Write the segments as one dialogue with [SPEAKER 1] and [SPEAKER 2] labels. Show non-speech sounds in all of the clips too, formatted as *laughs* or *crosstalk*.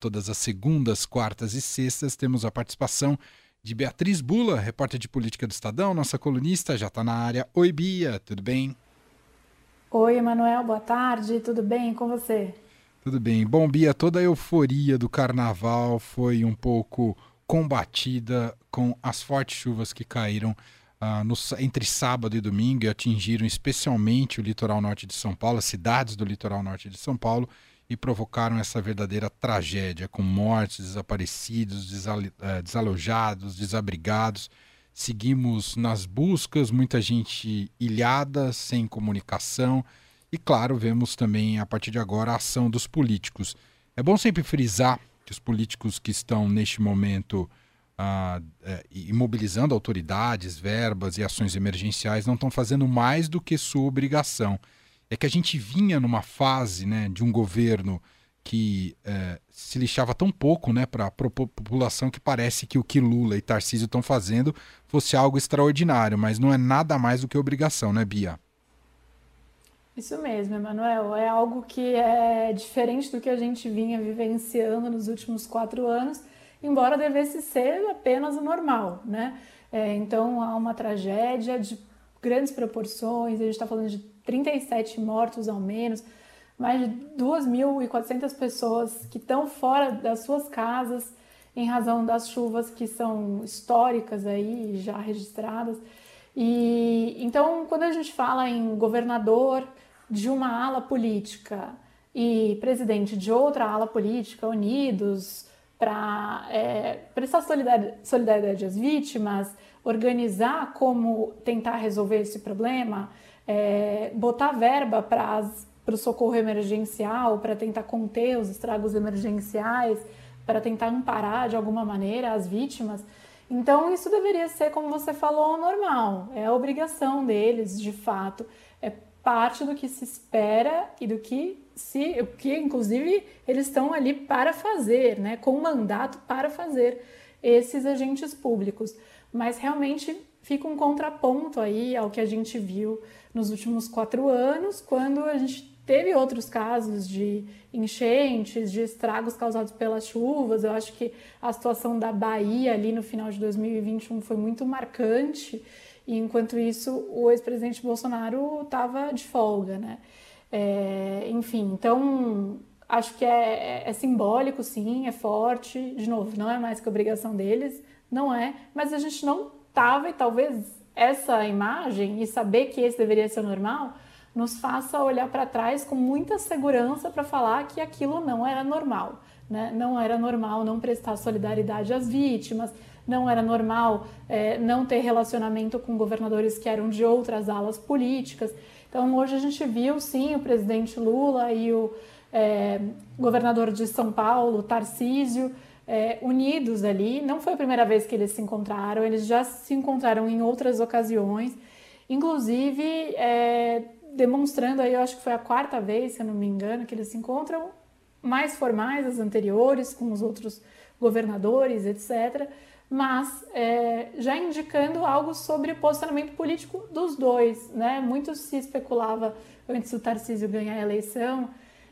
[SPEAKER 1] Todas as segundas, quartas e sextas temos a participação de Beatriz Bula, repórter de política do Estadão, nossa colunista, já está na área. Oi, Bia, tudo bem?
[SPEAKER 2] Oi, Emanuel, boa tarde, tudo bem com você?
[SPEAKER 1] Tudo bem. Bom, Bia, toda a euforia do carnaval foi um pouco combatida com as fortes chuvas que caíram uh, no, entre sábado e domingo e atingiram especialmente o litoral norte de São Paulo, as cidades do litoral norte de São Paulo, e provocaram essa verdadeira tragédia, com mortes, desaparecidos, eh, desalojados, desabrigados. Seguimos nas buscas, muita gente ilhada, sem comunicação. E, claro, vemos também, a partir de agora, a ação dos políticos. É bom sempre frisar que os políticos que estão, neste momento, ah, é, imobilizando autoridades, verbas e ações emergenciais não estão fazendo mais do que sua obrigação. É que a gente vinha numa fase né, de um governo que é, se lixava tão pouco né, para a população que parece que o que Lula e Tarcísio estão fazendo fosse algo extraordinário, mas não é nada mais do que obrigação, né, Bia?
[SPEAKER 2] Isso mesmo, Emanuel. É algo que é diferente do que a gente vinha vivenciando nos últimos quatro anos embora devesse ser apenas o normal, né? É, então há uma tragédia de grandes proporções, a gente está falando de 37 mortos ao menos, mais de 2.400 pessoas que estão fora das suas casas em razão das chuvas que são históricas aí, já registradas. E então, quando a gente fala em governador de uma ala política e presidente de outra ala política, unidos, para é, prestar solidariedade às vítimas, organizar como tentar resolver esse problema, é, botar verba para o socorro emergencial, para tentar conter os estragos emergenciais, para tentar amparar de alguma maneira as vítimas. Então, isso deveria ser, como você falou, normal. É a obrigação deles, de fato. É parte do que se espera e do que se, que inclusive eles estão ali para fazer, né, com mandato para fazer esses agentes públicos. Mas realmente fica um contraponto aí ao que a gente viu nos últimos quatro anos, quando a gente teve outros casos de enchentes, de estragos causados pelas chuvas. Eu acho que a situação da Bahia ali no final de 2021 foi muito marcante. E enquanto isso, o ex-presidente Bolsonaro estava de folga, né? É, enfim, então acho que é, é, é, simbólico, sim, é forte. De novo, não é mais que obrigação deles, não é, mas a gente não estava e talvez essa imagem e saber que esse deveria ser o normal nos faça olhar para trás com muita segurança para falar que aquilo não era normal. Né? Não era normal não prestar solidariedade às vítimas, não era normal é, não ter relacionamento com governadores que eram de outras alas políticas. Então, hoje a gente viu, sim, o presidente Lula e o é, governador de São Paulo, Tarcísio, é, unidos ali. Não foi a primeira vez que eles se encontraram, eles já se encontraram em outras ocasiões, inclusive é, demonstrando aí, eu acho que foi a quarta vez, se eu não me engano, que eles se encontram, mais formais as anteriores, com os outros governadores, etc mas é, já indicando algo sobre o posicionamento político dos dois. Né? Muito se especulava antes do Tarcísio ganhar a eleição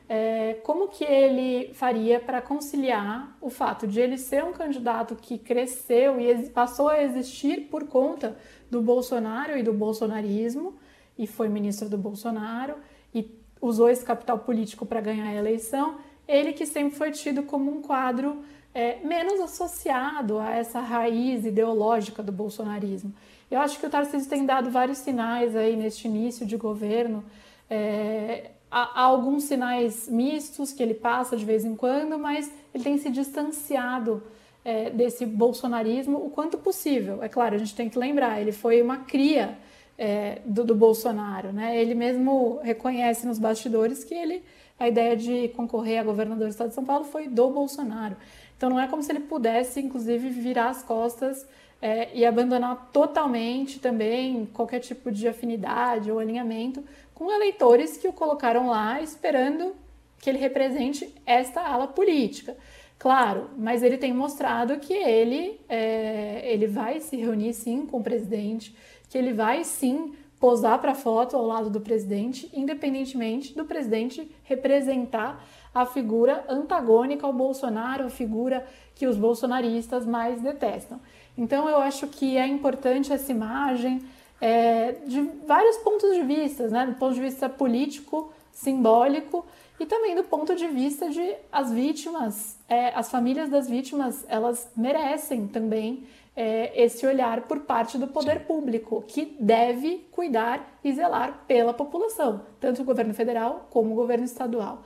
[SPEAKER 2] é, como que ele faria para conciliar o fato de ele ser um candidato que cresceu e passou a existir por conta do Bolsonaro e do bolsonarismo, e foi ministro do Bolsonaro, e usou esse capital político para ganhar a eleição, ele que sempre foi tido como um quadro é, menos associado a essa raiz ideológica do bolsonarismo. Eu acho que o Tarcísio tem dado vários sinais aí neste início de governo. É, há, há, alguns sinais mistos que ele passa de vez em quando, mas ele tem se distanciado é, desse bolsonarismo o quanto possível. É claro, a gente tem que lembrar, ele foi uma cria é, do, do, Bolsonaro, né? Ele mesmo reconhece nos bastidores que ele a ideia de concorrer a governador do estado de São Paulo foi do Bolsonaro. Então não é como se ele pudesse, inclusive, virar as costas é, e abandonar totalmente também qualquer tipo de afinidade ou alinhamento com eleitores que o colocaram lá esperando que ele represente esta ala política. Claro, mas ele tem mostrado que ele, é, ele vai se reunir sim com o presidente, que ele vai sim posar para foto ao lado do presidente, independentemente do presidente representar a figura antagônica ao Bolsonaro, a figura que os bolsonaristas mais detestam. Então eu acho que é importante essa imagem é, de vários pontos de vista, né? do ponto de vista político, simbólico e também do ponto de vista de as vítimas, é, as famílias das vítimas, elas merecem também é, esse olhar por parte do poder público, que deve cuidar e zelar pela população, tanto o governo federal como o governo estadual.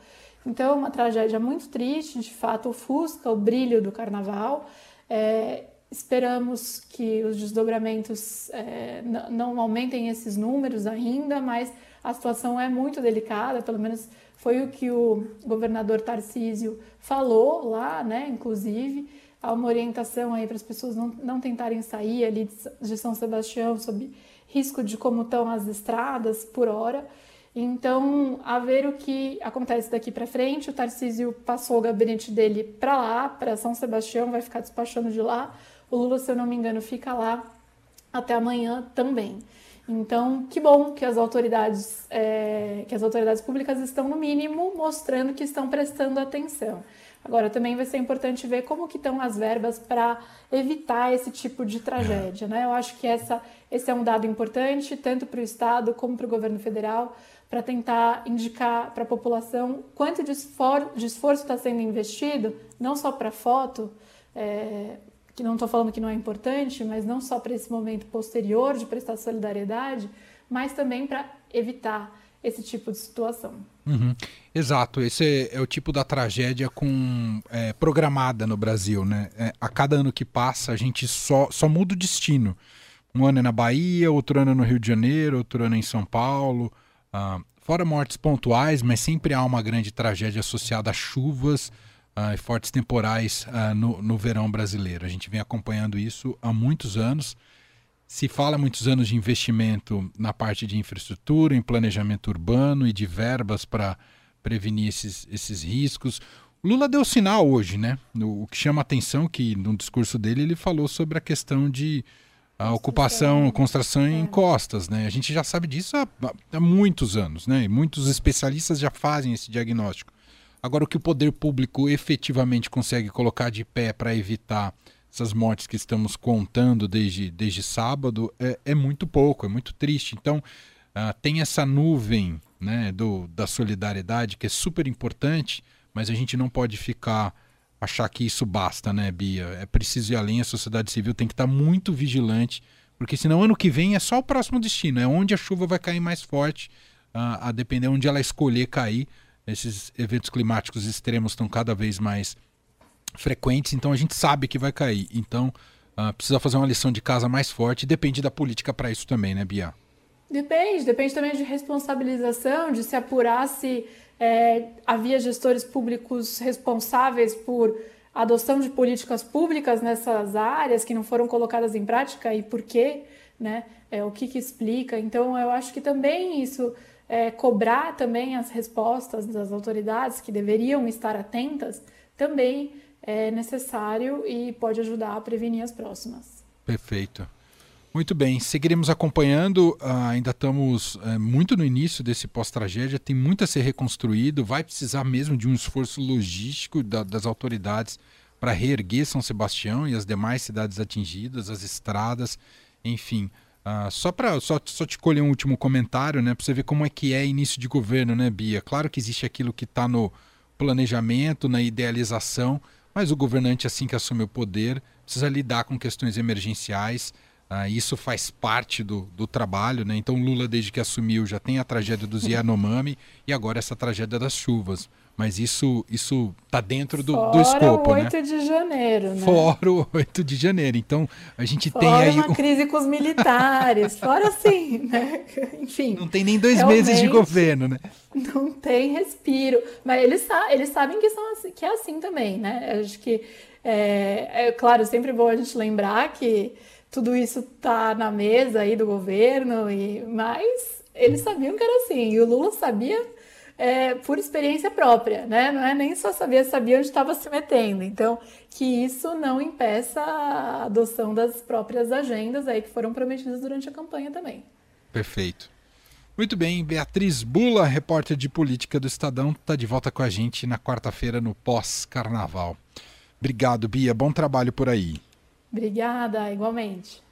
[SPEAKER 2] Então, é uma tragédia muito triste, de fato, ofusca o brilho do carnaval. É, esperamos que os desdobramentos é, não aumentem esses números ainda, mas a situação é muito delicada, pelo menos foi o que o governador Tarcísio falou lá, né? Inclusive, há uma orientação aí para as pessoas não, não tentarem sair ali de São Sebastião sob risco de como estão as estradas por hora. Então, a ver o que acontece daqui para frente, o Tarcísio passou o gabinete dele para lá, para São Sebastião, vai ficar despachando de lá. O Lula, se eu não me engano, fica lá até amanhã também. Então, que bom que as autoridades, é, que as autoridades públicas estão no mínimo mostrando que estão prestando atenção. Agora, também vai ser importante ver como que estão as verbas para evitar esse tipo de tragédia, né? Eu acho que essa, esse é um dado importante, tanto para o Estado como para o governo federal, para tentar indicar para a população quanto de, esfor de esforço está sendo investido, não só para foto, é, que não estou falando que não é importante, mas não só para esse momento posterior de prestar solidariedade, mas também para evitar esse tipo de situação.
[SPEAKER 1] Uhum. Exato, esse é, é, o tipo da tragédia com é, programada no Brasil, né? É, a cada ano que passa a gente só, só muda o destino. Um ano é na Bahia, outro ano é no Rio de Janeiro, outro ano é em São Paulo. Uh, fora mortes pontuais, mas sempre há uma grande tragédia associada a chuvas uh, e fortes temporais uh, no, no verão brasileiro. A gente vem acompanhando isso há muitos anos. Se fala muitos anos de investimento na parte de infraestrutura, em planejamento urbano e de verbas para prevenir esses, esses riscos. Lula deu sinal hoje, né? O que chama atenção que no discurso dele ele falou sobre a questão de a ocupação, construção em é. costas, né? A gente já sabe disso há, há muitos anos, né? E muitos especialistas já fazem esse diagnóstico. Agora, o que o poder público efetivamente consegue colocar de pé para evitar essas mortes que estamos contando desde, desde sábado é, é muito pouco, é muito triste. Então, uh, tem essa nuvem né, do, da solidariedade que é super importante, mas a gente não pode ficar achar que isso basta, né, Bia? É preciso ir além, a sociedade civil tem que estar muito vigilante, porque senão ano que vem é só o próximo destino, é onde a chuva vai cair mais forte, uh, a depender onde ela escolher cair esses eventos climáticos extremos estão cada vez mais frequentes, então a gente sabe que vai cair. Então uh, precisa fazer uma lição de casa mais forte depende da política para isso também, né, Bia?
[SPEAKER 2] Depende, depende também de responsabilização, de se apurar se é, havia gestores públicos responsáveis por adoção de políticas públicas nessas áreas que não foram colocadas em prática e por quê, né? É, o que, que explica. Então, eu acho que também isso é, cobrar também as respostas das autoridades que deveriam estar atentas também é necessário e pode ajudar a prevenir as próximas.
[SPEAKER 1] Perfeito. Muito bem, seguiremos acompanhando. Uh, ainda estamos uh, muito no início desse pós-tragédia, tem muito a ser reconstruído. Vai precisar mesmo de um esforço logístico da, das autoridades para reerguer São Sebastião e as demais cidades atingidas, as estradas, enfim. Uh, só para só, só te colher um último comentário, né, para você ver como é que é início de governo, né, Bia? Claro que existe aquilo que está no planejamento, na idealização, mas o governante assim que assume o poder precisa lidar com questões emergenciais. Uh, isso faz parte do, do trabalho, né? Então Lula desde que assumiu já tem a tragédia dos Yanomami *laughs* e agora essa tragédia das chuvas. Mas isso isso tá dentro do, Fora do escopo,
[SPEAKER 2] o 8
[SPEAKER 1] né?
[SPEAKER 2] de janeiro, né?
[SPEAKER 1] Fora o 8 de janeiro. Então, a gente
[SPEAKER 2] Fora
[SPEAKER 1] tem aí...
[SPEAKER 2] uma crise com os militares. *laughs* Fora sim, né? *laughs* Enfim.
[SPEAKER 1] Não tem nem dois meses de governo, né?
[SPEAKER 2] Não tem respiro. Mas eles, eles sabem que, são assim, que é assim também, né? Acho que, é, é claro, sempre bom a gente lembrar que tudo isso tá na mesa aí do governo, e mas eles sabiam que era assim. E o Lula sabia é, por experiência própria, né? Não é nem só saber, sabia onde estava se metendo. Então, que isso não impeça a adoção das próprias agendas aí que foram prometidas durante a campanha também.
[SPEAKER 1] Perfeito. Muito bem, Beatriz Bula, repórter de política do Estadão, está de volta com a gente na quarta-feira no pós-carnaval. Obrigado, Bia. Bom trabalho por aí.
[SPEAKER 2] Obrigada, igualmente.